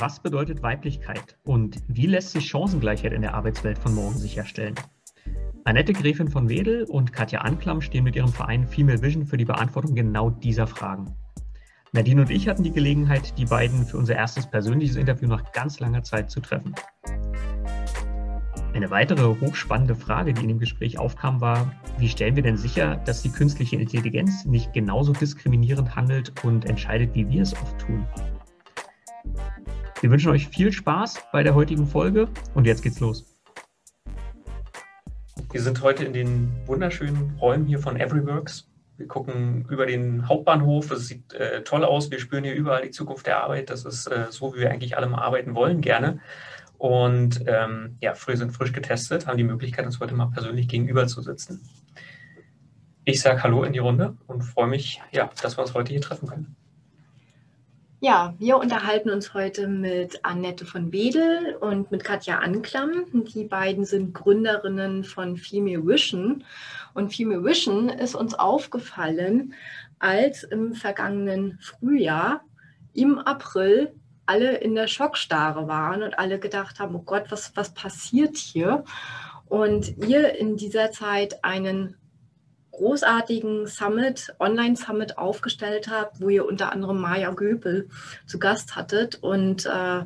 Was bedeutet Weiblichkeit und wie lässt sich Chancengleichheit in der Arbeitswelt von morgen sicherstellen? Annette Gräfin von Wedel und Katja Anklam stehen mit ihrem Verein Female Vision für die Beantwortung genau dieser Fragen. Nadine und ich hatten die Gelegenheit, die beiden für unser erstes persönliches Interview nach ganz langer Zeit zu treffen. Eine weitere hochspannende Frage, die in dem Gespräch aufkam, war, wie stellen wir denn sicher, dass die künstliche Intelligenz nicht genauso diskriminierend handelt und entscheidet, wie wir es oft tun? Wir wünschen euch viel Spaß bei der heutigen Folge und jetzt geht's los. Wir sind heute in den wunderschönen Räumen hier von Everyworks. Wir gucken über den Hauptbahnhof. Es sieht äh, toll aus. Wir spüren hier überall die Zukunft der Arbeit. Das ist äh, so, wie wir eigentlich alle mal arbeiten wollen, gerne. Und ähm, ja, früh sind frisch getestet, haben die Möglichkeit, uns heute mal persönlich gegenüber zu sitzen. Ich sage Hallo in die Runde und freue mich, ja, dass wir uns heute hier treffen können. Ja, wir unterhalten uns heute mit Annette von Wedel und mit Katja Anklam. Die beiden sind Gründerinnen von Female Vision. Und Female Vision ist uns aufgefallen, als im vergangenen Frühjahr im April alle in der Schockstarre waren und alle gedacht haben, oh Gott, was, was passiert hier? Und ihr in dieser Zeit einen großartigen Summit, Online-Summit aufgestellt habt, wo ihr unter anderem Maja Göpel zu Gast hattet und äh,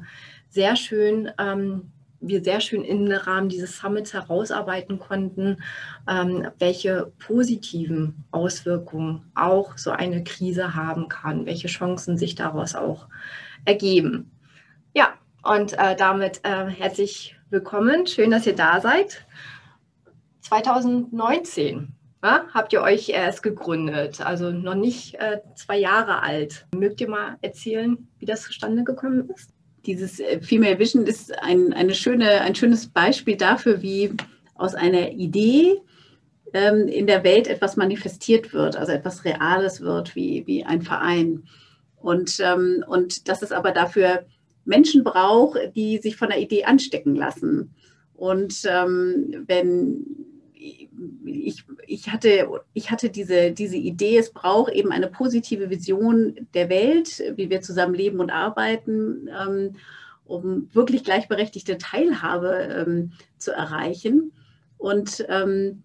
sehr schön, ähm, wir sehr schön im Rahmen dieses Summits herausarbeiten konnten, ähm, welche positiven Auswirkungen auch so eine Krise haben kann, welche Chancen sich daraus auch ergeben. Ja, und äh, damit äh, herzlich willkommen. Schön, dass ihr da seid. 2019 ja, habt ihr euch erst gegründet, also noch nicht äh, zwei Jahre alt. Mögt ihr mal erzählen, wie das zustande gekommen ist? Dieses äh, Female Vision ist ein, eine schöne, ein schönes Beispiel dafür, wie aus einer Idee ähm, in der Welt etwas manifestiert wird, also etwas Reales wird, wie, wie ein Verein. Und, ähm, und dass es aber dafür Menschen braucht, die sich von der Idee anstecken lassen. Und ähm, wenn ich, ich, hatte, ich hatte diese, diese Idee, es braucht eben eine positive Vision der Welt, wie wir zusammen leben und arbeiten, ähm, um wirklich gleichberechtigte Teilhabe ähm, zu erreichen. Und ähm,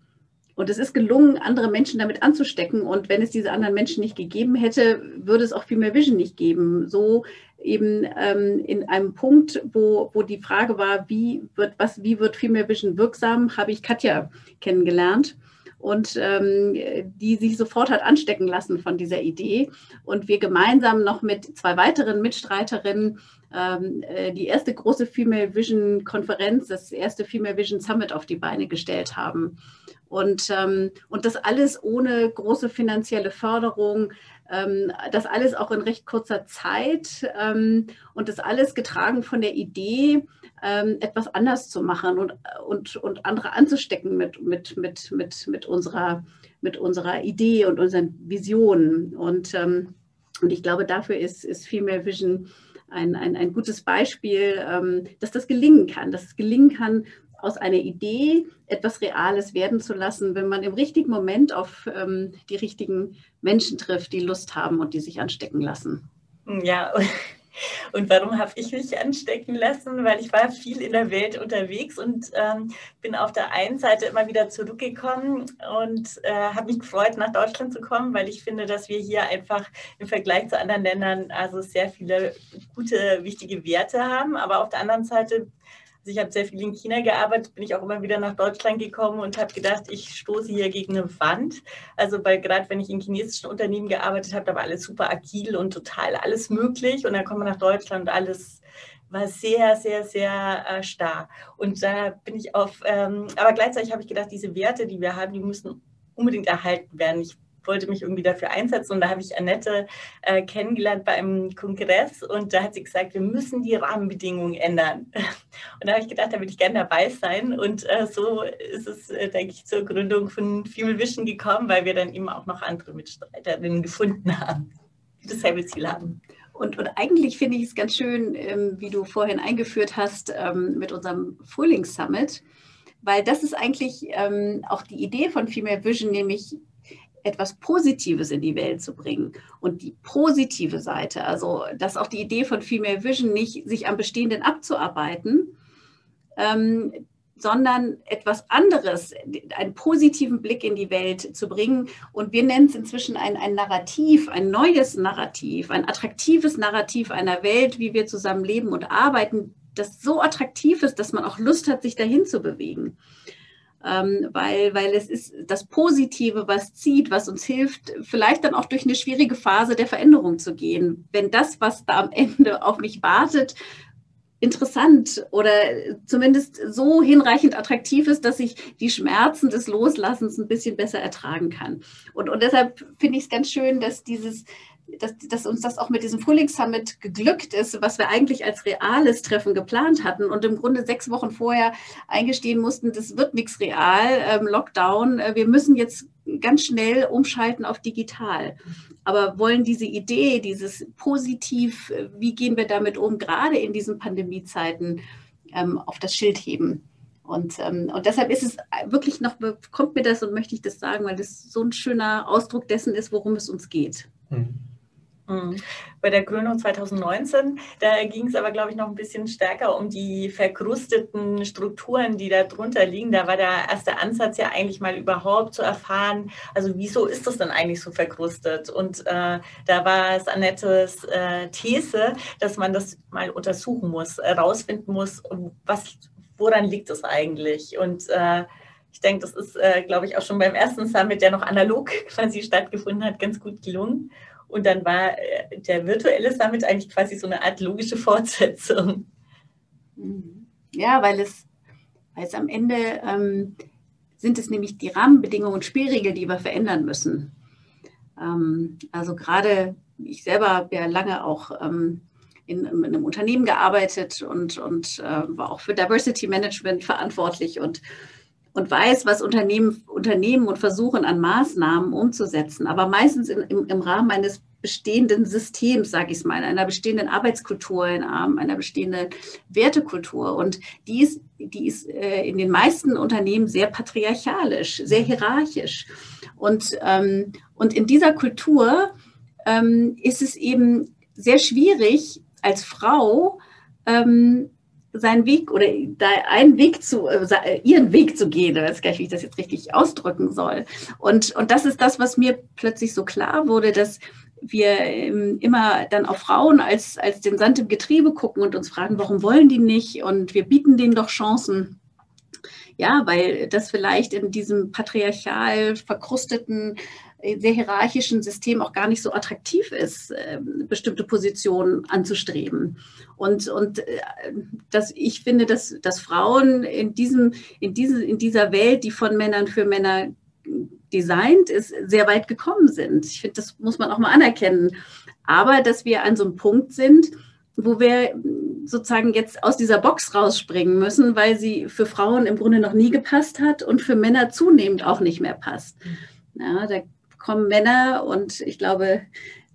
und es ist gelungen, andere Menschen damit anzustecken. Und wenn es diese anderen Menschen nicht gegeben hätte, würde es auch viel mehr Vision nicht geben. So eben ähm, in einem Punkt, wo, wo die Frage war, wie wird, was, wie wird mehr Vision wirksam, habe ich Katja kennengelernt und ähm, die sich sofort hat anstecken lassen von dieser Idee. Und wir gemeinsam noch mit zwei weiteren Mitstreiterinnen ähm, äh, die erste große Female Vision Konferenz, das erste Female Vision Summit auf die Beine gestellt haben. Und, ähm, und das alles ohne große finanzielle Förderung, ähm, das alles auch in recht kurzer Zeit ähm, und das alles getragen von der Idee, ähm, etwas anders zu machen und, und, und andere anzustecken mit, mit, mit, mit, mit, unserer, mit unserer Idee und unseren Visionen. Und, ähm, und ich glaube, dafür ist, ist Female Vision ein, ein, ein gutes Beispiel, ähm, dass das gelingen kann, dass es gelingen kann, aus einer Idee etwas Reales werden zu lassen, wenn man im richtigen Moment auf ähm, die richtigen Menschen trifft, die Lust haben und die sich anstecken lassen. Ja, und warum habe ich mich anstecken lassen? Weil ich war viel in der Welt unterwegs und ähm, bin auf der einen Seite immer wieder zurückgekommen und äh, habe mich gefreut, nach Deutschland zu kommen, weil ich finde, dass wir hier einfach im Vergleich zu anderen Ländern also sehr viele gute, wichtige Werte haben. Aber auf der anderen Seite ich habe sehr viel in China gearbeitet, bin ich auch immer wieder nach Deutschland gekommen und habe gedacht, ich stoße hier gegen eine Wand. Also weil gerade wenn ich in chinesischen Unternehmen gearbeitet habe, da war alles super agil und total alles möglich. Und dann kommt man nach Deutschland und alles war sehr, sehr, sehr äh, starr. Und da bin ich auf, ähm, aber gleichzeitig habe ich gedacht, diese Werte, die wir haben, die müssen unbedingt erhalten werden. Ich wollte mich irgendwie dafür einsetzen. Und da habe ich Annette äh, kennengelernt bei einem Kongress und da hat sie gesagt, wir müssen die Rahmenbedingungen ändern. Und da habe ich gedacht, da würde ich gerne dabei sein. Und äh, so ist es, äh, denke ich, zur Gründung von Female Vision gekommen, weil wir dann eben auch noch andere Mitstreiterinnen gefunden haben, die dasselbe Ziel haben. Und, und, eigentlich finde ich es ganz schön, ähm, wie du vorhin eingeführt hast ähm, mit unserem Frühlingssummit, weil das ist eigentlich ähm, auch die Idee von Female Vision, nämlich etwas Positives in die Welt zu bringen. Und die positive Seite, also dass auch die Idee von Female Vision nicht sich am Bestehenden abzuarbeiten, ähm, sondern etwas anderes, einen positiven Blick in die Welt zu bringen. Und wir nennen es inzwischen ein, ein Narrativ, ein neues Narrativ, ein attraktives Narrativ einer Welt, wie wir zusammen leben und arbeiten, das so attraktiv ist, dass man auch Lust hat, sich dahin zu bewegen ähm, weil, weil es ist das Positive, was zieht, was uns hilft, vielleicht dann auch durch eine schwierige Phase der Veränderung zu gehen. Wenn das, was da am Ende auf mich wartet, interessant oder zumindest so hinreichend attraktiv ist, dass ich die Schmerzen des Loslassens ein bisschen besser ertragen kann. Und, und deshalb finde ich es ganz schön, dass dieses dass, dass, uns das auch mit diesem Frühlingssummit geglückt ist, was wir eigentlich als reales Treffen geplant hatten und im Grunde sechs Wochen vorher eingestehen mussten, das wird nichts real, ähm, Lockdown, äh, wir müssen jetzt ganz schnell umschalten auf digital. Aber wollen diese Idee, dieses Positiv, äh, wie gehen wir damit um, gerade in diesen Pandemiezeiten, ähm, auf das Schild heben. Und, ähm, und deshalb ist es wirklich noch, kommt mir das und möchte ich das sagen, weil das so ein schöner Ausdruck dessen ist, worum es uns geht. Mhm. Mhm. Bei der Gründung 2019, da ging es aber, glaube ich, noch ein bisschen stärker um die verkrusteten Strukturen, die da drunter liegen. Da war der erste Ansatz ja eigentlich mal überhaupt zu erfahren, also wieso ist das denn eigentlich so verkrustet? Und äh, da war es Annettes äh, These, dass man das mal untersuchen muss, herausfinden muss, was, woran liegt es eigentlich? Und äh, ich denke, das ist, äh, glaube ich, auch schon beim ersten Summit, der noch analog quasi stattgefunden hat, ganz gut gelungen. Und dann war äh, der virtuelle Summit eigentlich quasi so eine Art logische Fortsetzung. Mhm. Ja, weil es, weil es am Ende ähm, sind es nämlich die Rahmenbedingungen und Spielregeln, die wir verändern müssen. Ähm, also gerade ich selber habe ja lange auch ähm, in, in, einem Unternehmen gearbeitet und, und äh, war auch für Diversity Management verantwortlich und und weiß, was Unternehmen, Unternehmen und versuchen an Maßnahmen umzusetzen, aber meistens in, im, im Rahmen eines bestehenden Systems, sage ich es mal, einer bestehenden Arbeitskultur, in einer bestehenden Wertekultur. Und die ist, die ist äh, in den meisten Unternehmen sehr patriarchalisch, sehr hierarchisch. Und, ähm, und in dieser Kultur ähm, ist es eben sehr schwierig, als Frau ähm, seinen Weg oder einen Weg zu, äh, ihren Weg zu gehen. Ich weiß gar nicht, wie ich das jetzt richtig ausdrücken soll. Und, und das ist das, was mir plötzlich so klar wurde, dass wir ähm, immer dann auf Frauen als, als den Sand im Getriebe gucken und uns fragen, warum wollen die nicht? Und wir bieten denen doch Chancen. Ja, weil das vielleicht in diesem patriarchal verkrusteten sehr hierarchischen System auch gar nicht so attraktiv ist, ähm, bestimmte Positionen anzustreben. Und, und äh, das, ich finde, dass, dass Frauen in, diesem, in, diese, in dieser Welt, die von Männern für Männer designt ist, sehr weit gekommen sind. Ich finde, das muss man auch mal anerkennen. Aber dass wir an so einem Punkt sind, wo wir sozusagen jetzt aus dieser Box rausspringen müssen, weil sie für Frauen im Grunde noch nie gepasst hat und für Männer zunehmend auch nicht mehr passt. Ja, da kommen Männer und ich glaube,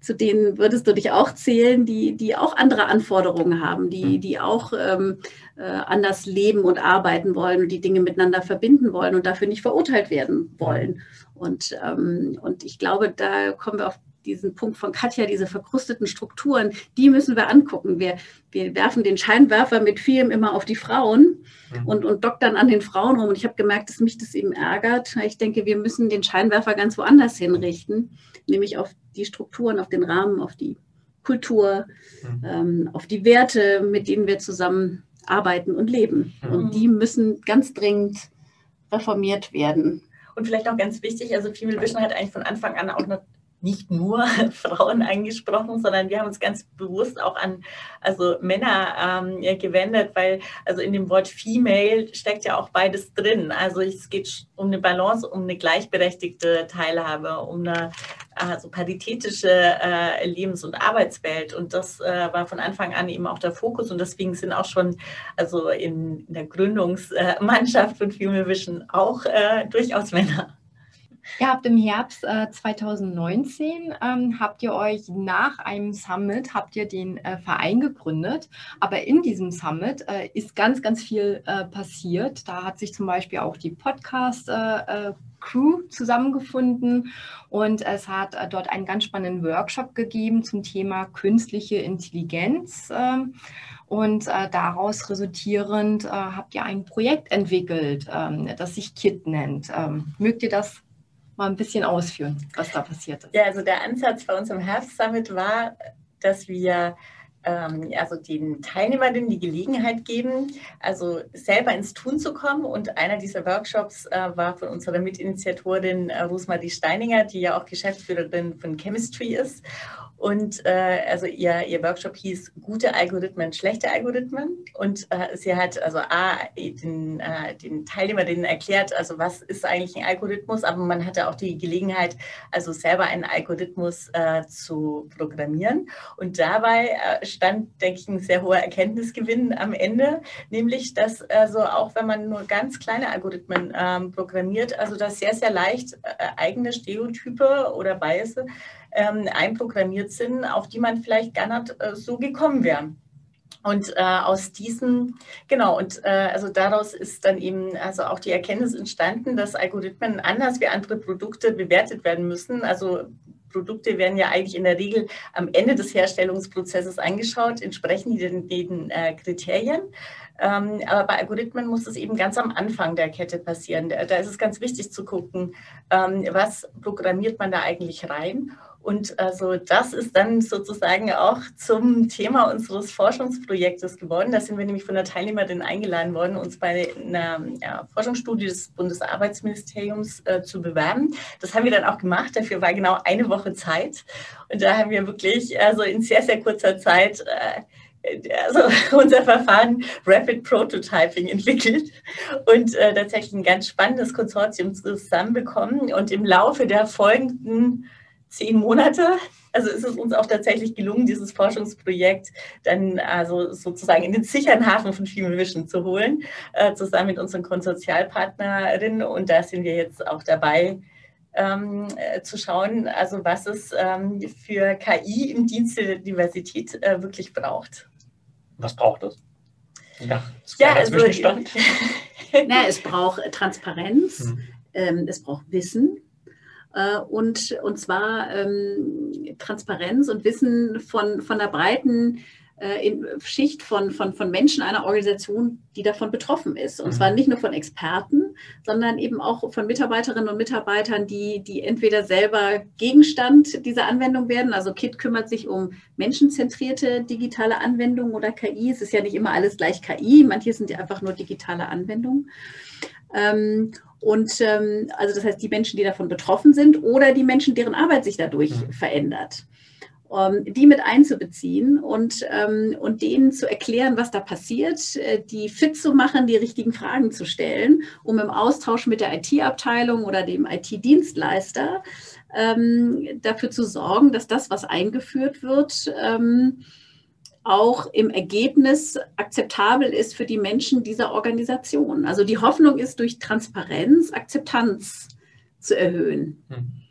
zu denen würdest du dich auch zählen, die, die auch andere Anforderungen haben, die, mhm. die auch ähm, äh, anders leben und arbeiten wollen und die Dinge miteinander verbinden wollen und dafür nicht verurteilt werden wollen. Und, ähm, und ich glaube, da kommen wir auf diesen Punkt von Katja, diese verkrusteten Strukturen, die müssen wir angucken. Wir, wir werfen den Scheinwerfer mit vielem immer auf die Frauen mhm. und, und doktern an den Frauen rum. Und ich habe gemerkt, dass mich das eben ärgert. Ich denke, wir müssen den Scheinwerfer ganz woanders hinrichten, nämlich auf die Strukturen, auf den Rahmen, auf die Kultur, mhm. ähm, auf die Werte, mit denen wir zusammen arbeiten und leben. Mhm. Und die müssen ganz dringend reformiert werden. Und vielleicht auch ganz wichtig, also Female Vision hat eigentlich von Anfang an auch nicht nur Frauen angesprochen, sondern wir haben uns ganz bewusst auch an also Männer ähm, gewendet, weil also in dem Wort Female steckt ja auch beides drin. Also es geht um eine Balance, um eine gleichberechtigte Teilhabe, um eine also paritätische äh, Lebens- und Arbeitswelt. Und das äh, war von Anfang an eben auch der Fokus. Und deswegen sind auch schon also in, in der Gründungsmannschaft von Female Vision auch äh, durchaus Männer. Ihr habt im Herbst äh, 2019, ähm, habt ihr euch nach einem Summit, habt ihr den äh, Verein gegründet. Aber in diesem Summit äh, ist ganz, ganz viel äh, passiert. Da hat sich zum Beispiel auch die Podcast- äh, äh, Crew zusammengefunden und es hat dort einen ganz spannenden Workshop gegeben zum Thema künstliche Intelligenz. Ähm, und daraus resultierend habt ihr ein Projekt entwickelt, ähm, das sich KIT nennt. Ähm, mögt ihr das mal ein bisschen ausführen, was da passiert ist? Ja, also der Ansatz bei uns im Herbst Summit war, dass wir ähm, also den Teilnehmern die Gelegenheit geben, also selber ins Tun zu kommen. Und einer dieser Workshops äh, war von unserer Mitinitiatorin äh, Rosmarie Steininger, die ja auch Geschäftsführerin von Chemistry ist. Und äh, also ihr, ihr Workshop hieß Gute Algorithmen, schlechte Algorithmen. Und äh, sie hat also A, den, äh, den Teilnehmer denen erklärt, also was ist eigentlich ein Algorithmus, aber man hatte auch die Gelegenheit, also selber einen Algorithmus äh, zu programmieren. Und dabei äh, stand, denke ich, ein sehr hoher Erkenntnisgewinn am Ende, nämlich, dass also auch wenn man nur ganz kleine Algorithmen ähm, programmiert, also das sehr, sehr leicht äh, eigene Stereotype oder Biases ähm, einprogrammiert sind, auf die man vielleicht gar nicht äh, so gekommen wäre. Und äh, aus diesem, genau, und äh, also daraus ist dann eben also auch die Erkenntnis entstanden, dass Algorithmen anders wie andere Produkte bewertet werden müssen. Also Produkte werden ja eigentlich in der Regel am Ende des Herstellungsprozesses angeschaut, entsprechen die den, den äh, Kriterien. Ähm, aber bei Algorithmen muss es eben ganz am Anfang der Kette passieren. Da, da ist es ganz wichtig zu gucken, ähm, was programmiert man da eigentlich rein und also das ist dann sozusagen auch zum Thema unseres Forschungsprojektes geworden. Da sind wir nämlich von der Teilnehmerin eingeladen worden, uns bei einer ja, Forschungsstudie des Bundesarbeitsministeriums äh, zu bewerben. Das haben wir dann auch gemacht. Dafür war genau eine Woche Zeit. Und da haben wir wirklich also in sehr, sehr kurzer Zeit äh, also unser Verfahren Rapid Prototyping entwickelt und äh, tatsächlich ein ganz spannendes Konsortium zusammenbekommen. Und im Laufe der folgenden zehn Monate. Also ist es uns auch tatsächlich gelungen, dieses Forschungsprojekt dann also sozusagen in den sicheren Hafen von Female Vision zu holen, äh, zusammen mit unseren Konsortialpartnerinnen. Und da sind wir jetzt auch dabei, ähm, äh, zu schauen, also was es ähm, für KI im Dienste der Diversität äh, wirklich braucht. Was braucht es? Ja, ja also, Zwischenstand. Na, es braucht Transparenz, hm. ähm, es braucht Wissen, und, und zwar ähm, Transparenz und Wissen von, von der breiten äh, Schicht von, von, von Menschen einer Organisation, die davon betroffen ist. Und mhm. zwar nicht nur von Experten, sondern eben auch von Mitarbeiterinnen und Mitarbeitern, die, die entweder selber Gegenstand dieser Anwendung werden. Also KIT kümmert sich um menschenzentrierte digitale Anwendungen oder KI. Es ist ja nicht immer alles gleich KI, manche sind ja einfach nur digitale Anwendungen. Ähm, und ähm, also das heißt, die Menschen, die davon betroffen sind oder die Menschen, deren Arbeit sich dadurch mhm. verändert. Um, die mit einzubeziehen und, ähm, und denen zu erklären, was da passiert, äh, die fit zu machen, die richtigen Fragen zu stellen, um im Austausch mit der IT-Abteilung oder dem IT-Dienstleister ähm, dafür zu sorgen, dass das, was eingeführt wird, ähm, auch im Ergebnis akzeptabel ist für die Menschen dieser Organisation. Also die Hoffnung ist, durch Transparenz Akzeptanz zu erhöhen. Mhm.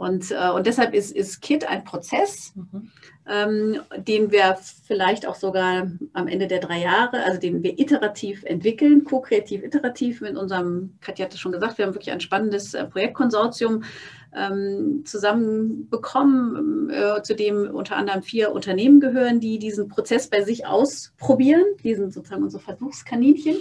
Und, äh, und deshalb ist, ist KIT ein Prozess, mhm. ähm, den wir vielleicht auch sogar am Ende der drei Jahre, also den wir iterativ entwickeln, ko-kreativ iterativ mit unserem, Katja hat es schon gesagt, wir haben wirklich ein spannendes äh, Projektkonsortium ähm, zusammenbekommen, äh, zu dem unter anderem vier Unternehmen gehören, die diesen Prozess bei sich ausprobieren. Die sind sozusagen unsere Versuchskaninchen.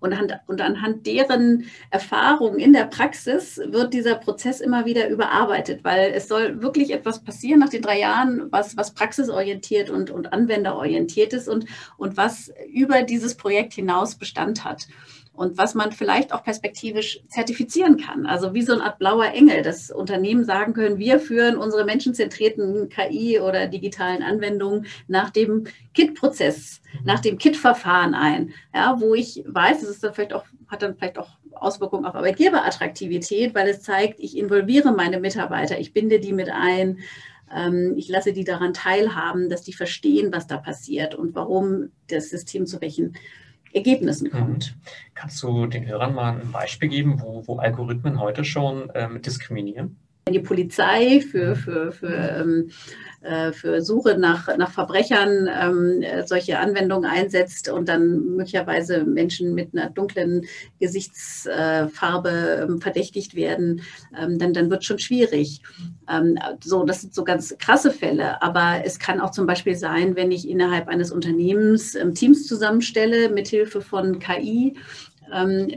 Und, und anhand deren Erfahrungen in der Praxis wird dieser Prozess immer wieder überarbeitet, weil es soll wirklich etwas passieren nach den drei Jahren, was, was praxisorientiert und, und anwenderorientiert ist und, und was über dieses Projekt hinaus Bestand hat und was man vielleicht auch perspektivisch zertifizieren kann. Also wie so eine Art blauer Engel, dass Unternehmen sagen können, wir führen unsere menschenzentrierten KI oder digitalen Anwendungen nach dem KIT-Prozess, mhm. nach dem KIT-Verfahren ein. Ja, wo ich weiß, es ist dann vielleicht auch, hat dann vielleicht auch Auswirkungen auf Arbeitgeberattraktivität, weil es zeigt, ich involviere meine Mitarbeiter, ich binde die mit ein, ähm, ich lasse die daran teilhaben, dass die verstehen, was da passiert und warum das System zu welchen Ergebnissen mhm. kommt. Kannst du den Hörern mal ein Beispiel geben, wo, wo Algorithmen heute schon ähm, diskriminieren? Die Polizei für, für, für ähm, äh, für Suche nach, nach Verbrechern ähm, solche Anwendungen einsetzt und dann möglicherweise Menschen mit einer dunklen Gesichtsfarbe ähm, verdächtigt werden, dann, dann wird schon schwierig. So, das sind so ganz krasse Fälle. Aber es kann auch zum Beispiel sein, wenn ich innerhalb eines Unternehmens Teams zusammenstelle mit Hilfe von KI,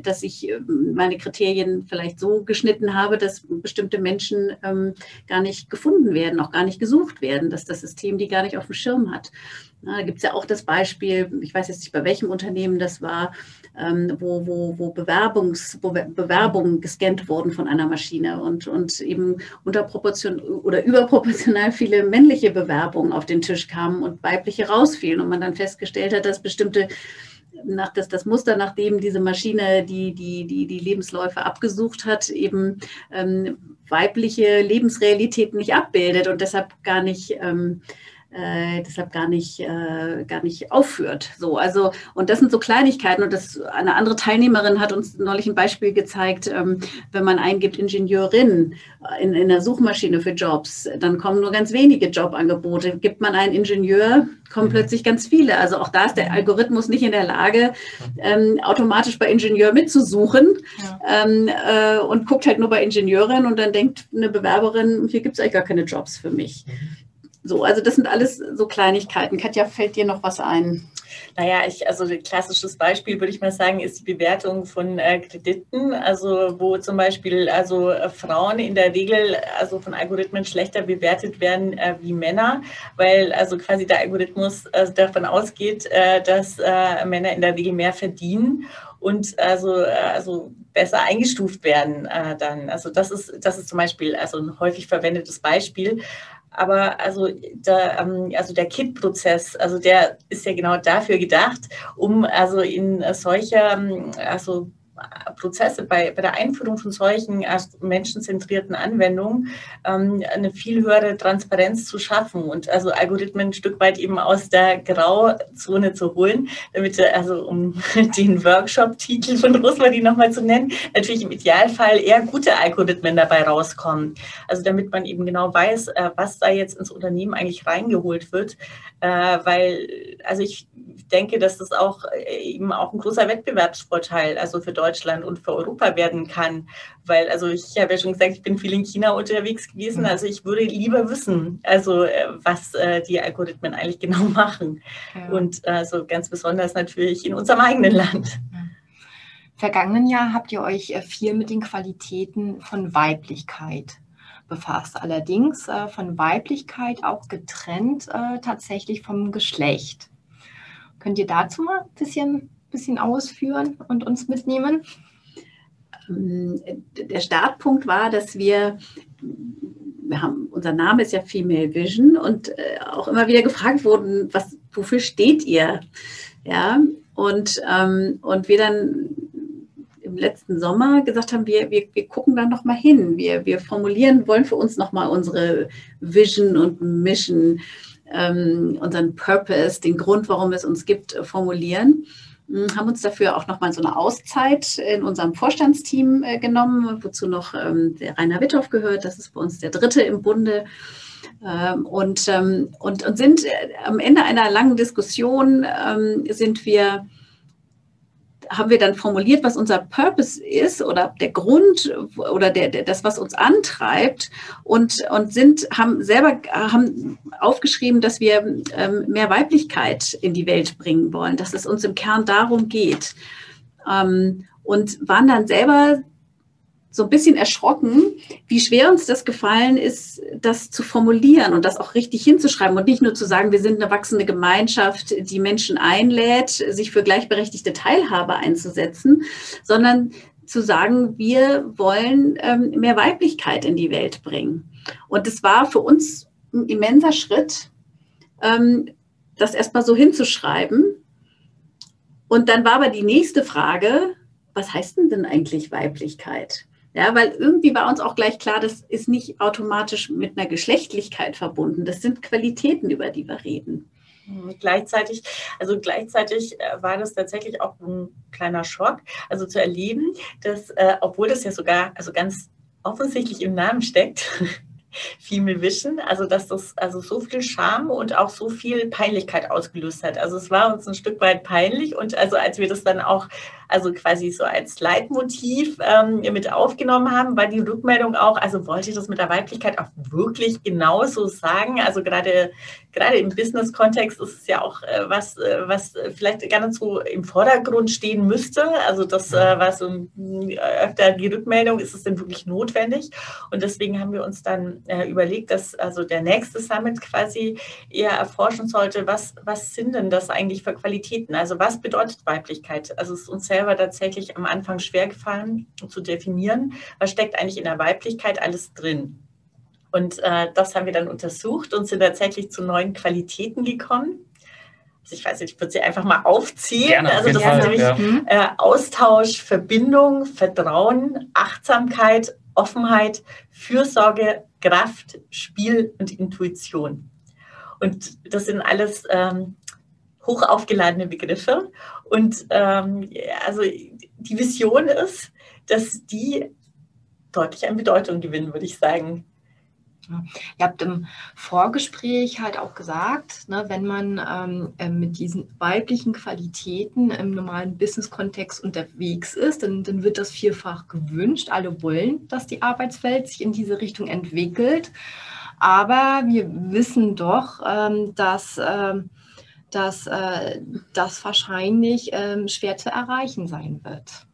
dass ich ähm, meine Kriterien vielleicht so geschnitten habe, dass bestimmte Menschen ähm, gar nicht gefunden werden, auch gar nicht gesucht werden, dass das System die gar nicht auf dem Schirm hat. da gibt es ja auch das Beispiel, ich weiß jetzt nicht, bei welchem Unternehmen das war, wo, wo, wo, Bewerbungs, wo Bewerbungen gescannt wurden von einer Maschine und, und eben unterproportion oder überproportional viele männliche Bewerbungen auf den Tisch kamen und weibliche rausfielen und man dann festgestellt hat, dass bestimmte nach das, das Muster, nachdem diese Maschine die, die, die, die Lebensläufe abgesucht hat, eben ähm, weibliche Lebensrealitäten nicht abbildet und deshalb gar nicht ähm, äh, deshalb gar nicht, äh, gar nicht aufführt. So, also, und das sind so Kleinigkeiten. Und das, eine andere Teilnehmerin hat uns neulich ein Beispiel gezeigt, ähm, wenn man eingibt Ingenieurin in, in der Suchmaschine für Jobs, dann kommen nur ganz wenige Jobangebote. Gibt man einen Ingenieur, kommen mhm. plötzlich ganz viele. Also auch da ist der Algorithmus nicht in der Lage, ähm, automatisch bei Ingenieur mitzusuchen ja. ähm, äh, und guckt halt nur bei Ingenieurin und dann denkt eine Bewerberin, hier gibt es eigentlich gar keine Jobs für mich. Mhm. So, also das sind alles so Kleinigkeiten. Katja, fällt dir noch was ein? Naja, ich, also ein klassisches Beispiel würde ich mal sagen, ist die Bewertung von äh, Krediten. Also wo zum Beispiel also äh, Frauen in der Regel also von Algorithmen schlechter bewertet werden äh, wie Männer, weil also quasi der Algorithmus äh, davon ausgeht, äh, dass äh, Männer in der Regel mehr verdienen und also, also besser eingestuft werden dann. Also das ist, das ist zum Beispiel also ein häufig verwendetes Beispiel. Aber also, der, ähm, also der KIT-Prozess, also der ist ja genau dafür gedacht, um also in solcher, ähm, also Prozesse bei, bei der Einführung von solchen menschenzentrierten Anwendungen ähm, eine viel höhere Transparenz zu schaffen und also Algorithmen ein Stück weit eben aus der Grauzone zu holen, damit also um den Workshop-Titel von Rosmarie nochmal zu nennen, natürlich im Idealfall eher gute Algorithmen dabei rauskommen. Also damit man eben genau weiß, äh, was da jetzt ins Unternehmen eigentlich reingeholt wird, äh, weil also ich denke, dass das auch äh, eben auch ein großer Wettbewerbsvorteil also für Deutschland und für Europa werden kann, weil also ich habe ja schon gesagt, ich bin viel in China unterwegs gewesen, mhm. also ich würde lieber wissen, also äh, was äh, die Algorithmen eigentlich genau machen ja. und also ganz besonders natürlich in unserem eigenen Land. Vergangenen Jahr habt ihr euch viel mit den Qualitäten von Weiblichkeit befasst. Allerdings äh, von Weiblichkeit auch getrennt äh, tatsächlich vom Geschlecht. Könnt ihr dazu mal ein bisschen, bisschen ausführen und uns mitnehmen? Ähm, der Startpunkt war, dass wir, wir haben, unser Name ist ja Female Vision und äh, auch immer wieder gefragt wurden, was, wofür steht ihr? Ja, und, ähm, und wir dann im letzten Sommer gesagt haben, wir, wir, wir gucken da nochmal hin. Wir, wir formulieren, wollen für uns nochmal unsere Vision und Mission ähm, unseren Purpose, den Grund, warum es uns gibt, äh, formulieren. Hm, haben uns dafür auch nochmal so eine Auszeit in unserem Vorstandsteam äh, genommen, wozu noch ähm, der Rainer Witthoff gehört. Das ist bei uns der dritte im Bunde. Ähm, und, ähm, und, und sind äh, am Ende einer langen Diskussion ähm, sind wir haben wir dann formuliert, was unser Purpose ist oder der Grund oder der, der, das, was uns antreibt und, und sind, haben selber haben aufgeschrieben, dass wir ähm, mehr Weiblichkeit in die Welt bringen wollen, dass es uns im Kern darum geht. Ähm, und waren dann selber so ein bisschen erschrocken, wie schwer uns das gefallen ist, das zu formulieren und das auch richtig hinzuschreiben und nicht nur zu sagen, wir sind eine wachsende Gemeinschaft, die Menschen einlädt, sich für gleichberechtigte Teilhabe einzusetzen, sondern zu sagen, wir wollen ähm, mehr Weiblichkeit in die Welt bringen. Und es war für uns ein immenser Schritt, ähm, das erstmal so hinzuschreiben. Und dann war aber die nächste Frage, was heißt denn denn eigentlich Weiblichkeit? Ja, weil irgendwie war uns auch gleich klar, das ist nicht automatisch mit einer Geschlechtlichkeit verbunden. Das sind Qualitäten, über die wir reden. Mhm, gleichzeitig, also gleichzeitig äh, war das tatsächlich auch ein kleiner Schock, also zu erleben, dass, äh, obwohl das ja sogar, also ganz offensichtlich im Namen steckt. Female Vision, also dass das also so viel Scham und auch so viel Peinlichkeit ausgelöst hat. Also es war uns ein Stück weit peinlich und also als wir das dann auch also quasi so als Leitmotiv ähm, mit aufgenommen haben, war die Rückmeldung auch, also wollte ich das mit der Weiblichkeit auch wirklich genauso sagen? Also gerade, gerade im Business-Kontext ist es ja auch äh, was, äh, was vielleicht gar nicht so im Vordergrund stehen müsste. Also das äh, war so äh, öfter die Rückmeldung, ist es denn wirklich notwendig? Und deswegen haben wir uns dann äh, überlegt, dass also der nächste Summit quasi eher erforschen sollte, was, was sind denn das eigentlich für Qualitäten? Also was bedeutet Weiblichkeit? Also es ist uns sehr selber tatsächlich am Anfang schwer gefallen zu definieren, was steckt eigentlich in der Weiblichkeit alles drin. Und äh, das haben wir dann untersucht und sind tatsächlich zu neuen Qualitäten gekommen. Also ich weiß nicht, ich würde sie einfach mal aufziehen. Gerne, also das Fall, ist nämlich ja. äh, Austausch, Verbindung, Vertrauen, Achtsamkeit, Offenheit, Fürsorge, Kraft, Spiel und Intuition. Und das sind alles ähm, hoch aufgeladene Begriffe. Und ähm, also die Vision ist, dass die deutlich an Bedeutung gewinnen, würde ich sagen. Ihr habt im Vorgespräch halt auch gesagt, ne, wenn man ähm, äh, mit diesen weiblichen Qualitäten im normalen Business-Kontext unterwegs ist, dann, dann, wird das vielfach gewünscht. Alle wollen, dass die Arbeitswelt sich in diese Richtung entwickelt. Aber wir wissen doch, ähm, dass ähm, dass äh, das wahrscheinlich ähm, schwer zu erreichen sein wird.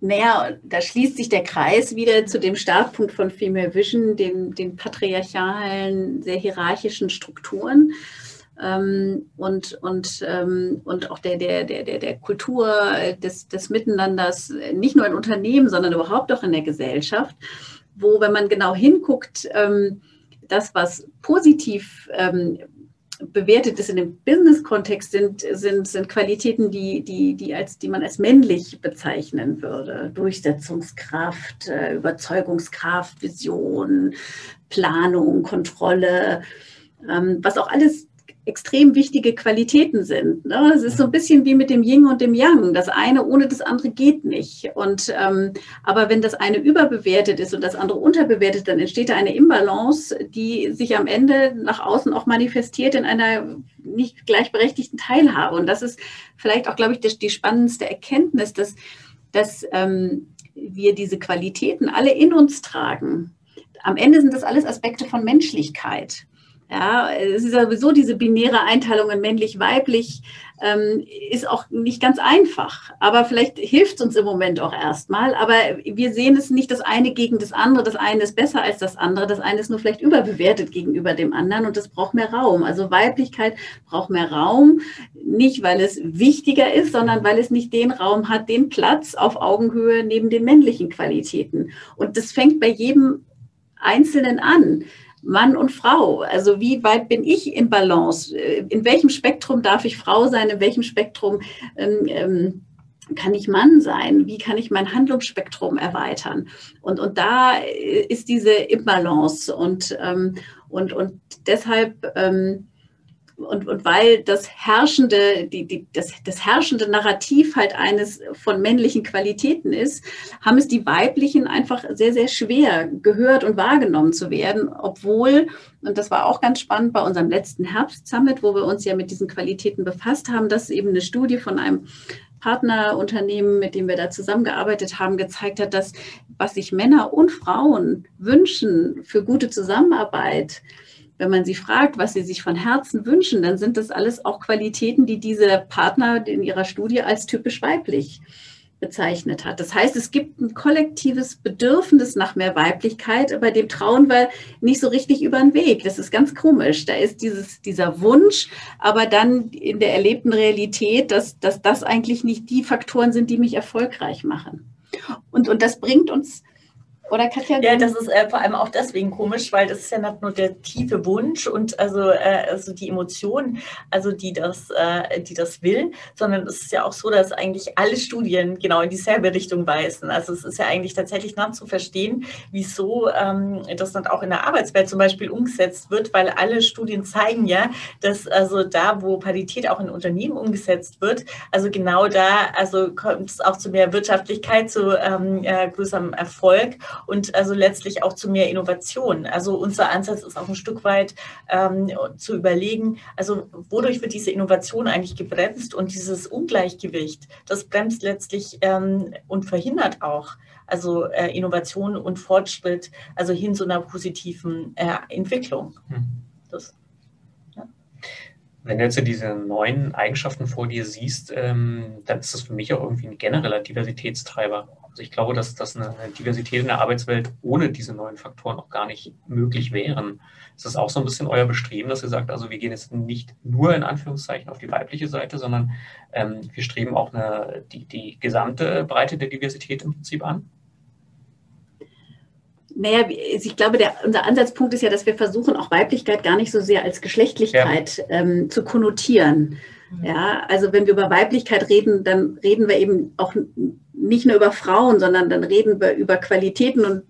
Naja, da schließt sich der Kreis wieder zu dem Startpunkt von Female Vision, den, den patriarchalen, sehr hierarchischen Strukturen ähm, und, und, ähm, und auch der, der, der, der, Kultur des, des Miteinanders, nicht nur in Unternehmen, sondern überhaupt auch in der Gesellschaft, wo, wenn man genau hinguckt, ähm, das, was positiv ähm, bewertet ist in dem Business-Kontext, sind, sind, sind Qualitäten, die, die, die, als, die man als männlich bezeichnen würde. Durchsetzungskraft, äh, Überzeugungskraft, Vision, Planung, Kontrolle, ähm, was auch alles extrem wichtige Qualitäten sind. Ne? Es ist so ein bisschen wie mit dem Yin und dem Yang. Das eine ohne das andere geht nicht. Und, ähm, aber wenn das eine überbewertet ist und das andere unterbewertet, dann entsteht da eine Imbalance, die sich am Ende nach außen auch manifestiert in einer nicht gleichberechtigten Teilhabe. Und das ist vielleicht auch, glaube ich, die, die spannendste Erkenntnis, dass, dass ähm, wir diese Qualitäten alle in uns tragen. Am Ende sind das alles Aspekte von Menschlichkeit. Ja, es ist ja sowieso diese binäre Einteilung in männlich-weiblich, ähm, ist auch nicht ganz einfach. Aber vielleicht hilft es uns im Moment auch erstmal. Aber wir sehen es nicht das eine gegen das andere. Das eine ist besser als das andere. Das eine ist nur vielleicht überbewertet gegenüber dem anderen und das braucht mehr Raum. Also Weiblichkeit braucht mehr Raum, nicht weil es wichtiger ist, sondern weil es nicht den Raum hat, den Platz auf Augenhöhe neben den männlichen Qualitäten. Und das fängt bei jedem Einzelnen an. Mann und Frau. Also wie weit bin ich in Balance? Äh, in welchem Spektrum darf ich Frau sein? In welchem Spektrum ähm, ähm, kann ich Mann sein? Wie kann ich mein Handlungsspektrum erweitern? Und, und da ist diese Imbalance und, ähm, und, und deshalb ähm, und, und weil das herrschende, die, die, das, das herrschende Narrativ halt eines von männlichen Qualitäten ist, haben es die weiblichen einfach sehr, sehr schwer gehört und wahrgenommen zu werden, obwohl, und das war auch ganz spannend bei unserem letzten Herbst-Summit, wo wir uns ja mit diesen Qualitäten befasst haben, dass eben eine Studie von einem Partnerunternehmen, mit dem wir da zusammengearbeitet haben, gezeigt hat, dass was sich Männer und Frauen wünschen für gute Zusammenarbeit, wenn man sie fragt, was sie sich von Herzen wünschen, dann sind das alles auch Qualitäten, die diese Partner in ihrer Studie als typisch weiblich bezeichnet hat. Das heißt, es gibt ein kollektives Bedürfnis nach mehr Weiblichkeit, aber dem trauen wir nicht so richtig über den Weg. Das ist ganz komisch. Da ist dieses, dieser Wunsch, aber dann in der erlebten Realität, dass, dass das eigentlich nicht die Faktoren sind, die mich erfolgreich machen. Und, und das bringt uns oder Katja? Ja, das ist äh, vor allem auch deswegen komisch, weil das ist ja nicht nur der tiefe Wunsch und also, äh, also die Emotion, also die das, äh, die das will, sondern es ist ja auch so, dass eigentlich alle Studien genau in dieselbe Richtung weisen. Also es ist ja eigentlich tatsächlich nicht zu verstehen, wieso ähm, das dann auch in der Arbeitswelt zum Beispiel umgesetzt wird, weil alle Studien zeigen ja, dass also da, wo Parität auch in Unternehmen umgesetzt wird, also genau da, also kommt es auch zu mehr Wirtschaftlichkeit, zu ähm, äh, größerem Erfolg und also letztlich auch zu mehr Innovation. Also unser Ansatz ist auch ein Stück weit ähm, zu überlegen, also wodurch wird diese Innovation eigentlich gebremst und dieses Ungleichgewicht, das bremst letztlich ähm, und verhindert auch also äh, Innovation und Fortschritt, also hin zu einer positiven äh, Entwicklung. Hm. Das, wenn du jetzt diese neuen Eigenschaften vor dir siehst, ähm, dann ist das für mich auch irgendwie ein genereller Diversitätstreiber. Also ich glaube, dass, dass eine Diversität in der Arbeitswelt ohne diese neuen Faktoren auch gar nicht möglich wären. Ist das auch so ein bisschen euer Bestreben, dass ihr sagt, also wir gehen jetzt nicht nur in Anführungszeichen auf die weibliche Seite, sondern ähm, wir streben auch eine, die, die gesamte Breite der Diversität im Prinzip an? Naja, ich glaube, der, unser Ansatzpunkt ist ja, dass wir versuchen, auch Weiblichkeit gar nicht so sehr als Geschlechtlichkeit ja. ähm, zu konnotieren. Mhm. Ja, also wenn wir über Weiblichkeit reden, dann reden wir eben auch nicht nur über Frauen, sondern dann reden wir über Qualitäten und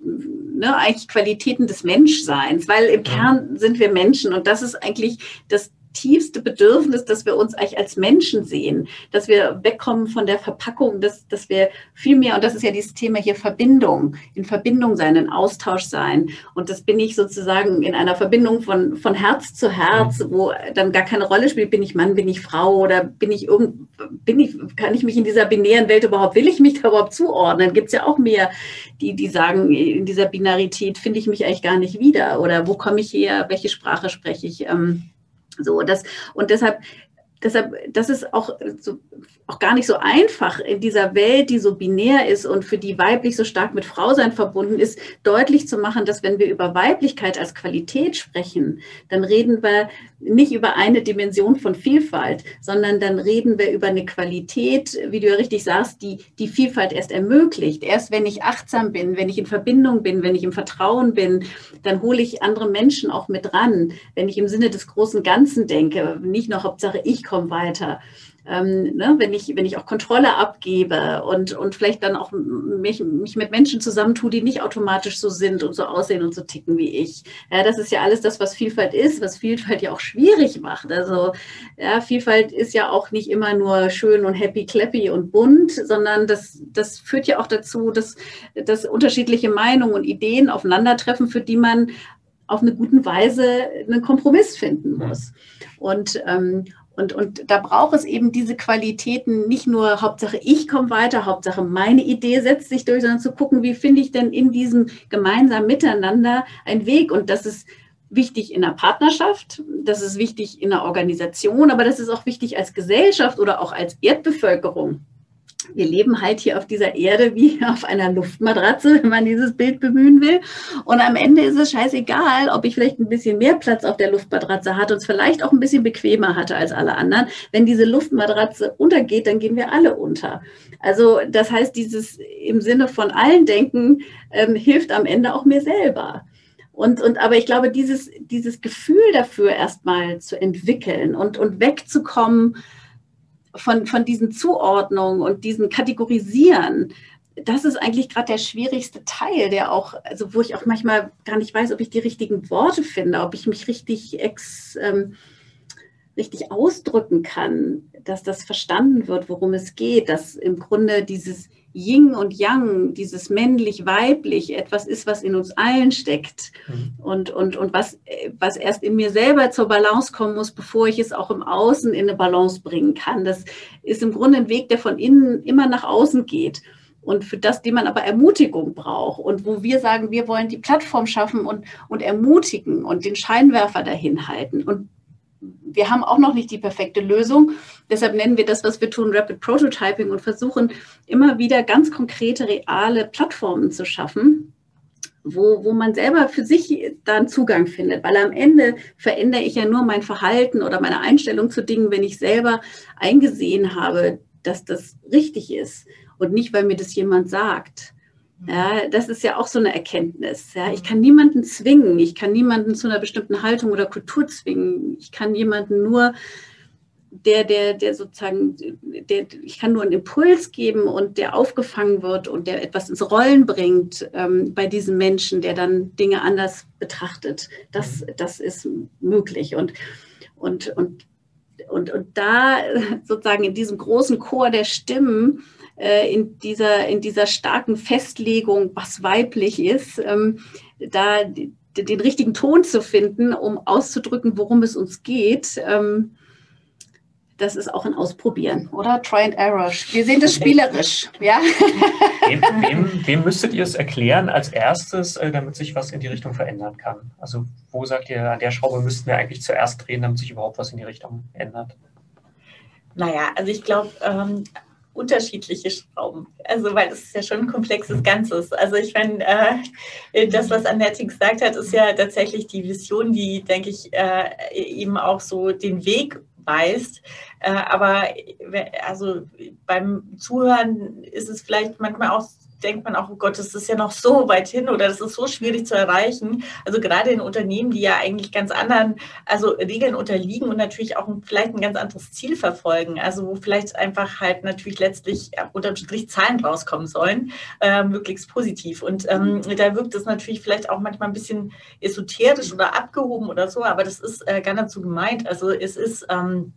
ne, eigentlich Qualitäten des Menschseins, weil im Kern sind wir Menschen und das ist eigentlich das tiefste Bedürfnis, dass wir uns eigentlich als Menschen sehen, dass wir wegkommen von der Verpackung, dass, dass wir viel mehr, und das ist ja dieses Thema hier Verbindung, in Verbindung sein, in Austausch sein. Und das bin ich sozusagen in einer Verbindung von, von Herz zu Herz, mhm. wo dann gar keine Rolle spielt, bin ich Mann, bin ich Frau oder bin ich irgend, bin ich, kann ich mich in dieser binären Welt überhaupt, will ich mich da überhaupt zuordnen? Gibt es ja auch mehr, die, die sagen, in dieser Binarität finde ich mich eigentlich gar nicht wieder oder wo komme ich her, welche Sprache spreche ich? Ähm, so, das, und deshalb deshalb, das ist auch, so, auch gar nicht so einfach in dieser Welt, die so binär ist und für die weiblich so stark mit Frausein verbunden ist, deutlich zu machen, dass wenn wir über Weiblichkeit als Qualität sprechen, dann reden wir nicht über eine Dimension von Vielfalt, sondern dann reden wir über eine Qualität, wie du ja richtig sagst, die die Vielfalt erst ermöglicht. Erst wenn ich achtsam bin, wenn ich in Verbindung bin, wenn ich im Vertrauen bin, dann hole ich andere Menschen auch mit ran. Wenn ich im Sinne des großen Ganzen denke, nicht nur Hauptsache ich komme weiter ähm, ne, wenn, ich, wenn ich auch Kontrolle abgebe und, und vielleicht dann auch mich, mich mit Menschen zusammentue, die nicht automatisch so sind und so aussehen und so ticken wie ich. Ja, das ist ja alles das, was Vielfalt ist, was Vielfalt ja auch schwierig macht. Also ja, Vielfalt ist ja auch nicht immer nur schön und happy, clappy und bunt, sondern das, das führt ja auch dazu, dass, dass unterschiedliche Meinungen und Ideen aufeinandertreffen, für die man auf eine gute Weise einen Kompromiss finden muss. Und, ähm, und, und da braucht es eben diese Qualitäten, nicht nur Hauptsache ich komme weiter, Hauptsache meine Idee setzt sich durch, sondern zu gucken, wie finde ich denn in diesem gemeinsamen Miteinander einen Weg. Und das ist wichtig in der Partnerschaft, das ist wichtig in der Organisation, aber das ist auch wichtig als Gesellschaft oder auch als Erdbevölkerung wir leben halt hier auf dieser Erde wie auf einer Luftmatratze, wenn man dieses Bild bemühen will. Und am Ende ist es scheißegal, ob ich vielleicht ein bisschen mehr Platz auf der Luftmatratze hatte und es vielleicht auch ein bisschen bequemer hatte als alle anderen. Wenn diese Luftmatratze untergeht, dann gehen wir alle unter. Also das heißt, dieses im Sinne von allen Denken ähm, hilft am Ende auch mir selber. Und, und aber ich glaube, dieses, dieses Gefühl dafür erstmal zu entwickeln und, und wegzukommen von, von diesen Zuordnungen und diesen Kategorisieren, das ist eigentlich gerade der schwierigste Teil, der auch, also wo ich auch manchmal gar nicht weiß, ob ich die richtigen Worte finde, ob ich mich richtig ex, ähm, richtig ausdrücken kann, dass das verstanden wird, worum es geht, dass im Grunde dieses Yin und Yang, dieses männlich-weiblich, etwas ist, was in uns allen steckt mhm. und, und, und was, was erst in mir selber zur Balance kommen muss, bevor ich es auch im Außen in eine Balance bringen kann. Das ist im Grunde ein Weg, der von innen immer nach außen geht und für das, die man aber Ermutigung braucht und wo wir sagen, wir wollen die Plattform schaffen und, und ermutigen und den Scheinwerfer dahin halten. Und wir haben auch noch nicht die perfekte Lösung. Deshalb nennen wir das, was wir tun, Rapid Prototyping und versuchen immer wieder ganz konkrete, reale Plattformen zu schaffen, wo, wo man selber für sich dann Zugang findet. Weil am Ende verändere ich ja nur mein Verhalten oder meine Einstellung zu Dingen, wenn ich selber eingesehen habe, dass das richtig ist und nicht, weil mir das jemand sagt. Ja, das ist ja auch so eine Erkenntnis. Ja. Ich kann niemanden zwingen, ich kann niemanden zu einer bestimmten Haltung oder Kultur zwingen. Ich kann jemanden nur, der, der, der sozusagen, der, ich kann nur einen Impuls geben und der aufgefangen wird und der etwas ins Rollen bringt ähm, bei diesem Menschen, der dann Dinge anders betrachtet. Das, das ist möglich. Und, und, und, und, und da sozusagen in diesem großen Chor der Stimmen, äh, in, dieser, in dieser starken Festlegung, was weiblich ist, ähm, da den richtigen Ton zu finden, um auszudrücken, worum es uns geht. Ähm, das ist auch ein Ausprobieren, oder? Try and error. Wir sehen das spielerisch, ja. Wem, wem, wem müsstet ihr es erklären als erstes, äh, damit sich was in die Richtung verändern kann? Also wo sagt ihr, an der Schraube müssten wir eigentlich zuerst drehen, damit sich überhaupt was in die Richtung ändert? Naja, also ich glaube, ähm, unterschiedliche Schrauben. Also, weil es ist ja schon ein komplexes Ganzes. Also, ich meine, äh, das, was Annette gesagt hat, ist ja tatsächlich die Vision, die, denke ich, äh, eben auch so den Weg weist. Äh, aber also beim Zuhören ist es vielleicht manchmal auch denkt man auch, oh Gott, das ist ja noch so weit hin oder das ist so schwierig zu erreichen. Also gerade in Unternehmen, die ja eigentlich ganz anderen, also Regeln unterliegen und natürlich auch vielleicht ein ganz anderes Ziel verfolgen. Also wo vielleicht einfach halt natürlich letztlich unterm Strich Zahlen rauskommen sollen, äh, möglichst positiv. Und ähm, da wirkt es natürlich vielleicht auch manchmal ein bisschen esoterisch oder abgehoben oder so, aber das ist äh, gar nicht so gemeint. Also es ist ähm,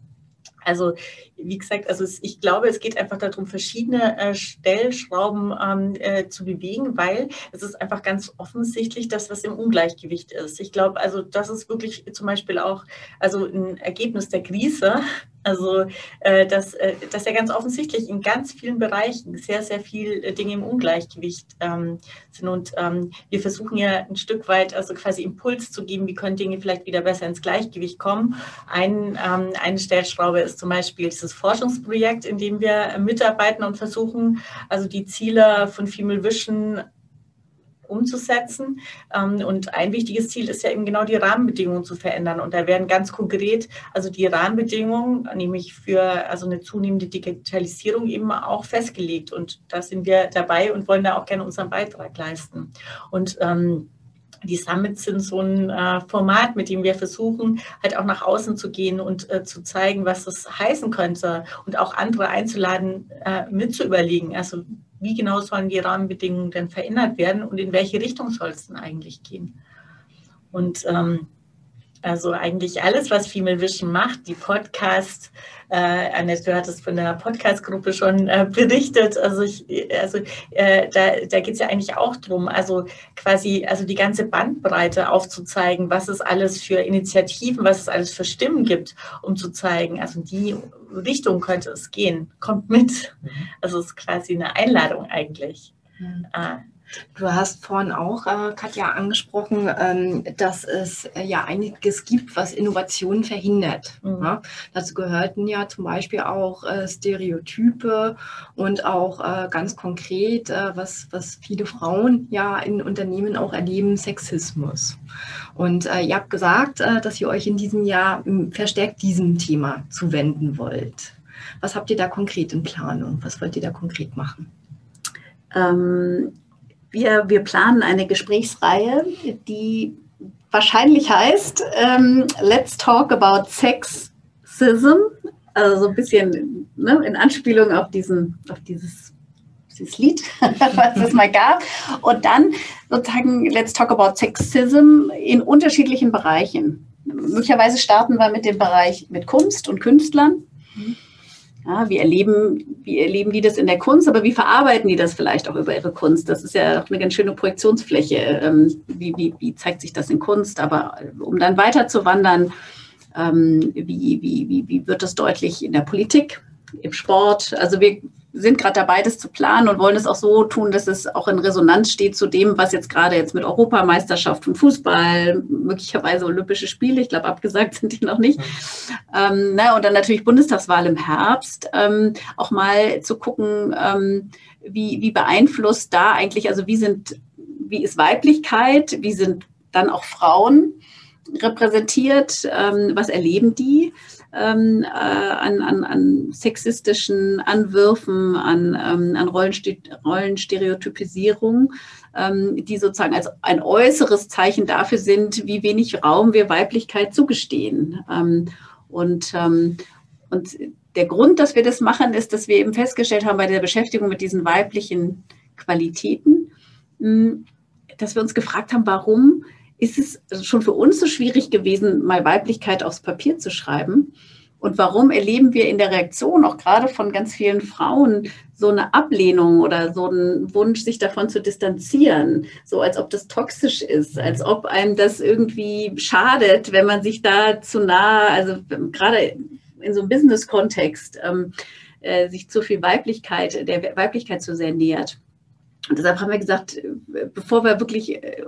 also wie gesagt, also es, ich glaube, es geht einfach darum, verschiedene äh, Stellschrauben ähm, äh, zu bewegen, weil es ist einfach ganz offensichtlich, dass was im Ungleichgewicht ist. Ich glaube, also das ist wirklich zum Beispiel auch also ein Ergebnis der Krise, also äh, dass, äh, dass ja ganz offensichtlich in ganz vielen Bereichen sehr, sehr viel äh, Dinge im Ungleichgewicht ähm, sind. Und ähm, wir versuchen ja ein Stück weit also quasi Impuls zu geben, wie können Dinge vielleicht wieder besser ins Gleichgewicht kommen. Ein, ähm, eine Stellschraube ist zum Beispiel dieses Forschungsprojekt, in dem wir mitarbeiten und versuchen, also die Ziele von Female Vision umzusetzen. Ähm, und ein wichtiges Ziel ist ja eben genau die Rahmenbedingungen zu verändern. Und da werden ganz konkret also die Rahmenbedingungen, nämlich für also eine zunehmende Digitalisierung eben auch festgelegt. Und da sind wir dabei und wollen da auch gerne unseren Beitrag leisten. Und ähm, die Summits sind so ein äh, Format, mit dem wir versuchen, halt auch nach außen zu gehen und äh, zu zeigen, was das heißen könnte und auch andere einzuladen, äh, mitzuüberlegen. Also wie genau sollen die Rahmenbedingungen denn verändert werden und in welche Richtung soll es denn eigentlich gehen? Und ähm, also eigentlich alles, was Female Vision macht, die Podcast, äh, Annette, du hattest von der Podcast-Gruppe schon äh, berichtet. Also, ich, also äh, da, da geht es ja eigentlich auch drum, also quasi also die ganze Bandbreite aufzuzeigen, was es alles für Initiativen, was es alles für Stimmen gibt, um zu zeigen, also die Richtung könnte es gehen. Kommt mit. Mhm. Also es ist quasi eine Einladung eigentlich. Mhm. Du hast vorhin auch, äh, Katja, angesprochen, ähm, dass es äh, ja einiges gibt, was Innovationen verhindert. Mhm. Ja? Dazu gehörten ja zum Beispiel auch äh, Stereotype und auch äh, ganz konkret, äh, was, was viele Frauen ja in Unternehmen auch erleben, Sexismus. Und äh, ihr habt gesagt, dass ihr euch in diesem Jahr verstärkt diesem Thema zuwenden wollt. Was habt ihr da konkret in Planung? Was wollt ihr da konkret machen? Ähm, wir, wir planen eine Gesprächsreihe, die wahrscheinlich heißt ähm, Let's Talk About Sexism. Also so ein bisschen ne, in Anspielung auf, diesen, auf dieses, dieses Lied, was es mal gab. Und dann sozusagen Let's Talk About Sexism in unterschiedlichen Bereichen. Möglicherweise starten wir mit dem Bereich mit Kunst und Künstlern. Mhm ja, wie, erleben, wie erleben die das in der Kunst, aber wie verarbeiten die das vielleicht auch über ihre Kunst? Das ist ja auch eine ganz schöne Projektionsfläche. Ähm, wie, wie, wie zeigt sich das in Kunst? Aber äh, um dann weiter zu wandern, ähm, wie, wie, wie, wie wird das deutlich in der Politik, im Sport? Also wir sind gerade dabei, das zu planen und wollen es auch so tun, dass es auch in Resonanz steht zu dem, was jetzt gerade jetzt mit Europameisterschaft und Fußball, möglicherweise Olympische Spiele, ich glaube, abgesagt sind die noch nicht. Ähm, na, und dann natürlich Bundestagswahl im Herbst, ähm, auch mal zu gucken, ähm, wie, wie beeinflusst da eigentlich, also wie sind, wie ist Weiblichkeit, wie sind dann auch Frauen repräsentiert, ähm, was erleben die? Ähm, äh, an, an, an sexistischen Anwürfen, an, ähm, an Rollenstereotypisierung, ähm, die sozusagen als ein äußeres Zeichen dafür sind, wie wenig Raum wir Weiblichkeit zugestehen. Ähm, und, ähm, und der Grund, dass wir das machen, ist, dass wir eben festgestellt haben bei der Beschäftigung mit diesen weiblichen Qualitäten, hm, dass wir uns gefragt haben, warum ist es schon für uns so schwierig gewesen, mal Weiblichkeit aufs Papier zu schreiben. Und warum erleben wir in der Reaktion auch gerade von ganz vielen Frauen so eine Ablehnung oder so einen Wunsch, sich davon zu distanzieren, so als ob das toxisch ist, als ob einem das irgendwie schadet, wenn man sich da zu nah, also gerade in so einem Business-Kontext, ähm, äh, sich zu viel Weiblichkeit, der Weiblichkeit zu sehr nähert. Und deshalb haben wir gesagt, bevor wir wirklich äh,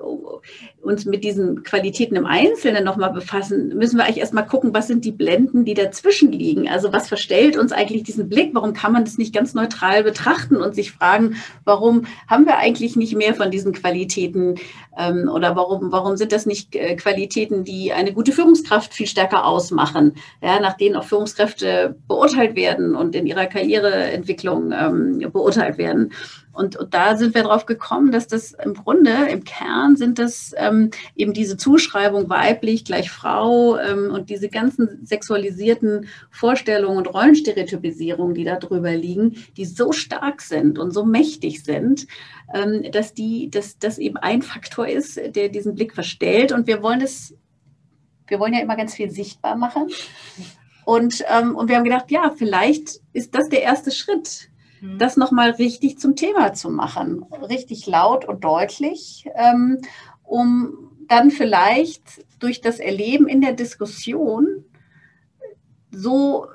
uns mit diesen Qualitäten im Einzelnen nochmal befassen, müssen wir eigentlich erstmal gucken, was sind die Blenden, die dazwischen liegen. Also was verstellt uns eigentlich diesen Blick? Warum kann man das nicht ganz neutral betrachten und sich fragen, warum haben wir eigentlich nicht mehr von diesen Qualitäten ähm, oder warum, warum sind das nicht äh, Qualitäten, die eine gute Führungskraft viel stärker ausmachen, ja, nach denen auch Führungskräfte beurteilt werden und in ihrer Karriereentwicklung ähm, beurteilt werden. Und, und, da sind wir drauf gekommen, dass das im Grunde, im Kern sind das ähm, eben diese Zuschreibung weiblich gleich Frau ähm, und diese ganzen sexualisierten Vorstellungen und Rollenstereotypisierungen, die da drüber liegen, die so stark sind und so mächtig sind, ähm, dass die, dass das eben ein Faktor ist, der diesen Blick verstellt. Und wir wollen es, wir wollen ja immer ganz viel sichtbar machen. Und, ähm, und wir haben gedacht, ja, vielleicht ist das der erste Schritt Mhm. das nochmal richtig zum Thema zu machen, richtig laut und deutlich, ähm, um dann vielleicht durch das Erleben in der Diskussion so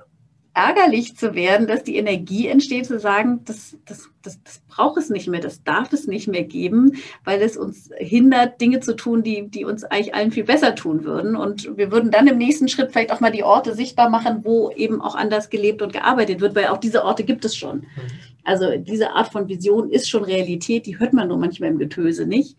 ärgerlich zu werden, dass die Energie entsteht, zu sagen, das, das, das, das braucht es nicht mehr, das darf es nicht mehr geben, weil es uns hindert, Dinge zu tun, die, die uns eigentlich allen viel besser tun würden. Und wir würden dann im nächsten Schritt vielleicht auch mal die Orte sichtbar machen, wo eben auch anders gelebt und gearbeitet wird, weil auch diese Orte gibt es schon. Mhm. Also diese Art von Vision ist schon Realität, die hört man nur manchmal im Getöse nicht.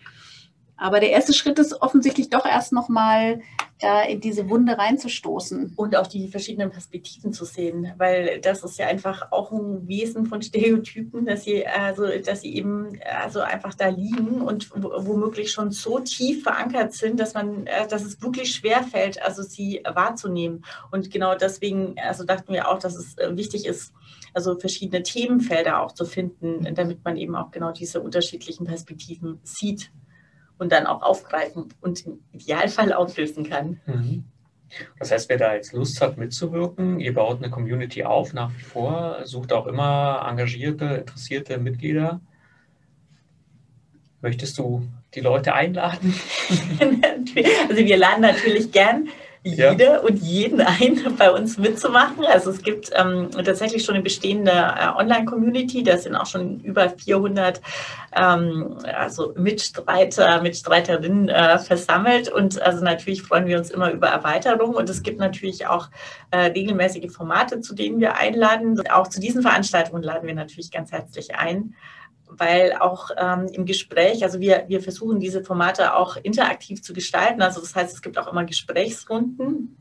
Aber der erste Schritt ist offensichtlich doch erst nochmal da in diese Wunde reinzustoßen. Und auch die verschiedenen Perspektiven zu sehen, weil das ist ja einfach auch ein Wesen von Stereotypen, dass sie, also, dass sie eben also einfach da liegen und womöglich schon so tief verankert sind, dass man, äh, dass es wirklich schwer fällt, also sie wahrzunehmen. Und genau deswegen, also dachten wir auch, dass es äh, wichtig ist, also verschiedene Themenfelder auch zu finden, damit man eben auch genau diese unterschiedlichen Perspektiven sieht und dann auch aufgreifen und im Idealfall auflösen kann. Mhm. Das heißt, wer da jetzt Lust hat mitzuwirken, ihr baut eine Community auf nach wie vor, sucht auch immer engagierte, interessierte Mitglieder. Möchtest du die Leute einladen? also wir laden natürlich gern jede ja. und jeden ein, bei uns mitzumachen. Also es gibt ähm, tatsächlich schon eine bestehende äh, Online-Community, da sind auch schon über 400 ähm, also Mitstreiter, Mitstreiterinnen äh, versammelt und also natürlich freuen wir uns immer über Erweiterung und es gibt natürlich auch äh, regelmäßige Formate, zu denen wir einladen. Auch zu diesen Veranstaltungen laden wir natürlich ganz herzlich ein weil auch ähm, im Gespräch, also wir, wir versuchen diese Formate auch interaktiv zu gestalten. Also das heißt, es gibt auch immer Gesprächsrunden.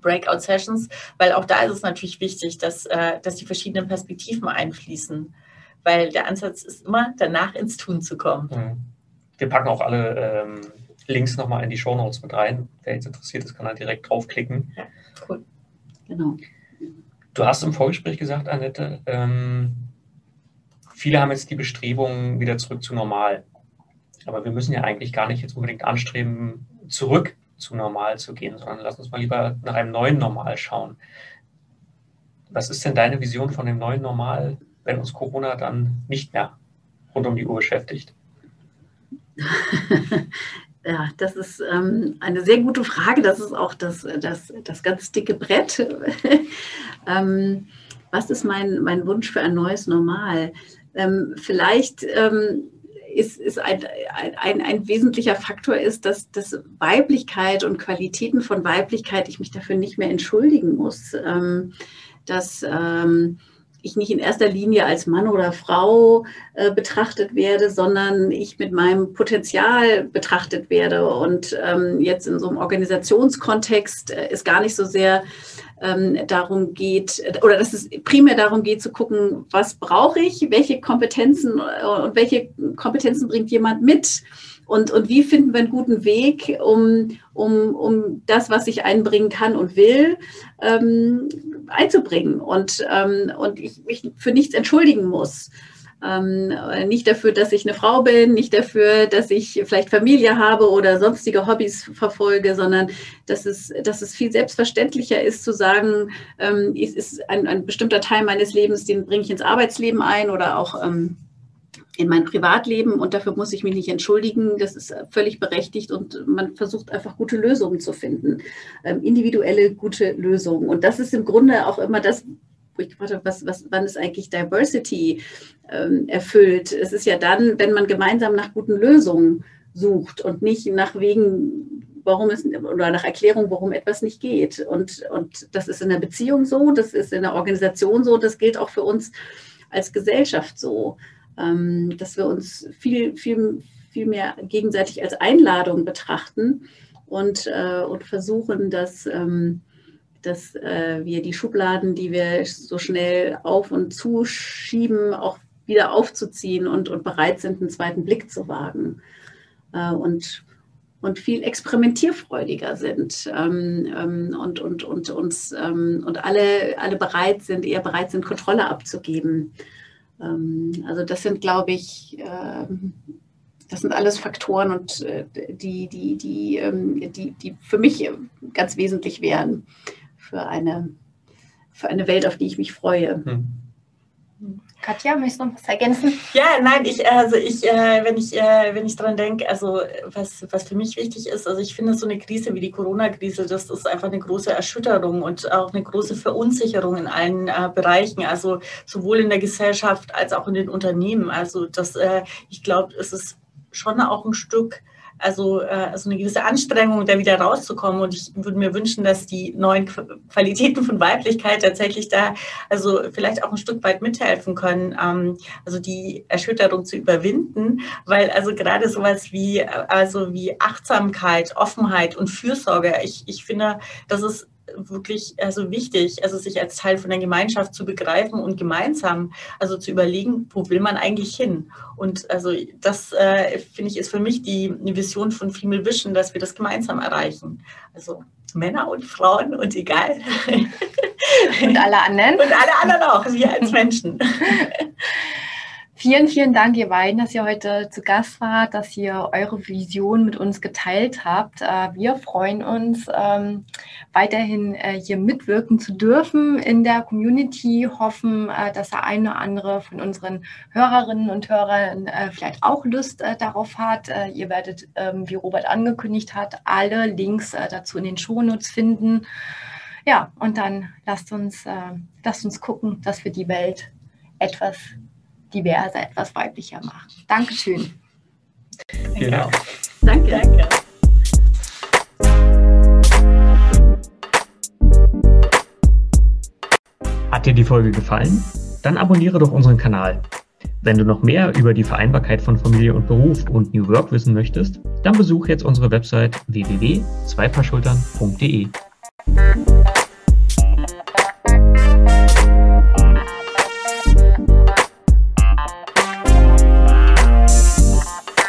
Breakout Sessions, weil auch da ist es natürlich wichtig, dass, äh, dass die verschiedenen Perspektiven einfließen, weil der Ansatz ist immer, danach ins Tun zu kommen. Mhm. Wir packen auch alle ähm, Links nochmal in die Show Notes mit rein. Wer jetzt interessiert ist, kann da direkt draufklicken. Ja, cool. Genau. Du hast im Vorgespräch gesagt, Annette, ähm, viele haben jetzt die Bestrebungen wieder zurück zu normal. Aber wir müssen ja eigentlich gar nicht jetzt unbedingt anstreben, zurück zu normal zu gehen, sondern lass uns mal lieber nach einem neuen Normal schauen. Was ist denn deine Vision von dem neuen Normal, wenn uns Corona dann nicht mehr rund um die Uhr beschäftigt? Ja, das ist ähm, eine sehr gute Frage. Das ist auch das, das, das ganz dicke Brett. ähm, was ist mein, mein Wunsch für ein neues Normal? Ähm, vielleicht ähm, ist, ist ein, ein, ein, wesentlicher Faktor ist, dass, dass Weiblichkeit und Qualitäten von Weiblichkeit, ich mich dafür nicht mehr entschuldigen muss, ähm, dass ähm, ich nicht in erster Linie als Mann oder Frau äh, betrachtet werde, sondern ich mit meinem Potenzial betrachtet werde. Und ähm, jetzt in so einem Organisationskontext äh, ist gar nicht so sehr ähm, darum geht, oder dass es primär darum geht zu gucken, was brauche ich, welche Kompetenzen äh, und welche Kompetenzen bringt jemand mit und, und wie finden wir einen guten Weg, um, um, um das, was ich einbringen kann und will, ähm, einzubringen und, ähm, und ich mich für nichts entschuldigen muss. Ähm, nicht dafür, dass ich eine Frau bin, nicht dafür, dass ich vielleicht Familie habe oder sonstige Hobbys verfolge, sondern dass es, dass es viel selbstverständlicher ist zu sagen, ähm, es ist ein, ein bestimmter Teil meines Lebens, den bringe ich ins Arbeitsleben ein oder auch ähm, in mein Privatleben und dafür muss ich mich nicht entschuldigen. Das ist völlig berechtigt und man versucht einfach gute Lösungen zu finden, ähm, individuelle gute Lösungen. Und das ist im Grunde auch immer das, wo ich gefragt habe, was, was, wann ist eigentlich Diversity ähm, erfüllt? Es ist ja dann, wenn man gemeinsam nach guten Lösungen sucht und nicht nach wegen, warum es oder nach Erklärung, warum etwas nicht geht. Und, und das ist in der Beziehung so, das ist in der Organisation so, das gilt auch für uns als Gesellschaft so. Ähm, dass wir uns viel, viel, viel mehr gegenseitig als Einladung betrachten und, äh, und versuchen, dass, ähm, dass äh, wir die Schubladen, die wir so schnell auf und zuschieben, auch wieder aufzuziehen und, und bereit sind, einen zweiten Blick zu wagen. Äh, und und viel experimentierfreudiger sind ähm, ähm, und, und, und, uns, ähm, und alle, alle bereit sind, eher bereit sind, Kontrolle abzugeben. Ähm, also das sind, glaube ich, ähm, das sind alles Faktoren und äh, die, die, die, ähm, die, die für mich ganz wesentlich wären für eine, für eine Welt, auf die ich mich freue. Hm. Katja, möchtest du noch was ergänzen? Ja, nein, ich, also ich, äh, wenn ich, äh, wenn ich dran denke, also was, was für mich wichtig ist, also ich finde so eine Krise wie die Corona-Krise, das ist einfach eine große Erschütterung und auch eine große Verunsicherung in allen äh, Bereichen, also sowohl in der Gesellschaft als auch in den Unternehmen. Also das, ich glaube, es ist schon auch ein Stück also, äh, also eine gewisse Anstrengung, da wieder rauszukommen. Und ich würde mir wünschen, dass die neuen Qualitäten von Weiblichkeit tatsächlich da also vielleicht auch ein Stück weit mithelfen können, ähm, also die Erschütterung zu überwinden, weil also gerade sowas wie also wie Achtsamkeit, Offenheit und Fürsorge, ich, ich finde, das ist wirklich also wichtig, also sich als Teil von der Gemeinschaft zu begreifen und gemeinsam also zu überlegen, wo will man eigentlich hin? Und also das äh, finde ich ist für mich die, die Vision von Female Vision, dass wir das gemeinsam erreichen. Also Männer und Frauen und egal. Und alle anderen. Und alle anderen auch, wir als Menschen. Vielen, vielen Dank, ihr beiden, dass ihr heute zu Gast wart, dass ihr eure Vision mit uns geteilt habt. Äh, wir freuen uns, ähm, weiterhin äh, hier mitwirken zu dürfen in der Community, hoffen, äh, dass der eine oder andere von unseren Hörerinnen und Hörern vielleicht auch Lust darauf hat. Ihr werdet, ähm, wie Robert angekündigt hat, alle Links dazu in den Shownotes finden. Ja, und dann lasst uns, lasst uns gucken, dass wir die Welt etwas diverser, etwas weiblicher machen. Dankeschön. Dank. Danke. Danke. Hat dir die Folge gefallen? Dann abonniere doch unseren Kanal. Wenn du noch mehr über die Vereinbarkeit von Familie und Beruf und New Work wissen möchtest, dann besuch jetzt unsere Website www.zweipaarschultern.de.